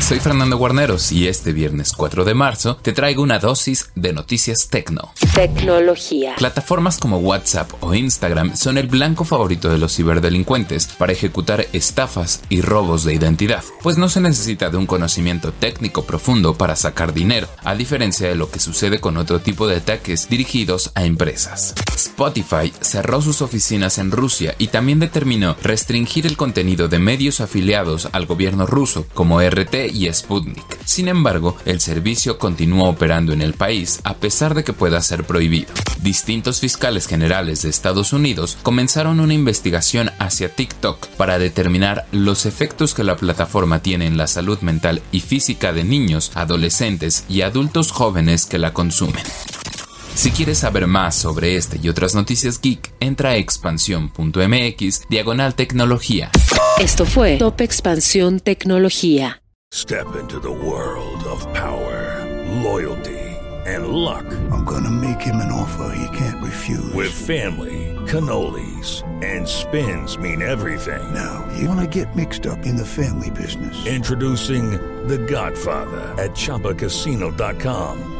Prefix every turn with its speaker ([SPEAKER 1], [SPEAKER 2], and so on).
[SPEAKER 1] Soy Fernando Guarneros y este viernes 4 de marzo te traigo una dosis de noticias tecno.
[SPEAKER 2] Tecnología.
[SPEAKER 1] Plataformas como WhatsApp o Instagram son el blanco favorito de los ciberdelincuentes para ejecutar estafas y robos de identidad, pues no se necesita de un conocimiento técnico profundo para sacar dinero, a diferencia de lo que sucede con otro tipo de ataques dirigidos a empresas. Spotify cerró sus oficinas en Rusia y también determinó restringir el contenido de medios afiliados al gobierno ruso como RT y Sputnik. Sin embargo, el servicio continúa operando en el país a pesar de que pueda ser prohibido. Distintos fiscales generales de Estados Unidos comenzaron una investigación hacia TikTok para determinar los efectos que la plataforma tiene en la salud mental y física de niños, adolescentes y adultos jóvenes que la consumen. Si quieres saber más sobre este y otras noticias geek, entra a expansión.mx diagonal tecnología.
[SPEAKER 2] Esto fue Top Expansión Tecnología.
[SPEAKER 3] Step into the world of power, loyalty, and luck.
[SPEAKER 4] I'm gonna make him an offer he can't refuse.
[SPEAKER 3] With family, cannolis, and spins mean everything.
[SPEAKER 4] Now, you wanna get mixed up in the family business.
[SPEAKER 3] Introducing The Godfather at ChumbaCasino.com.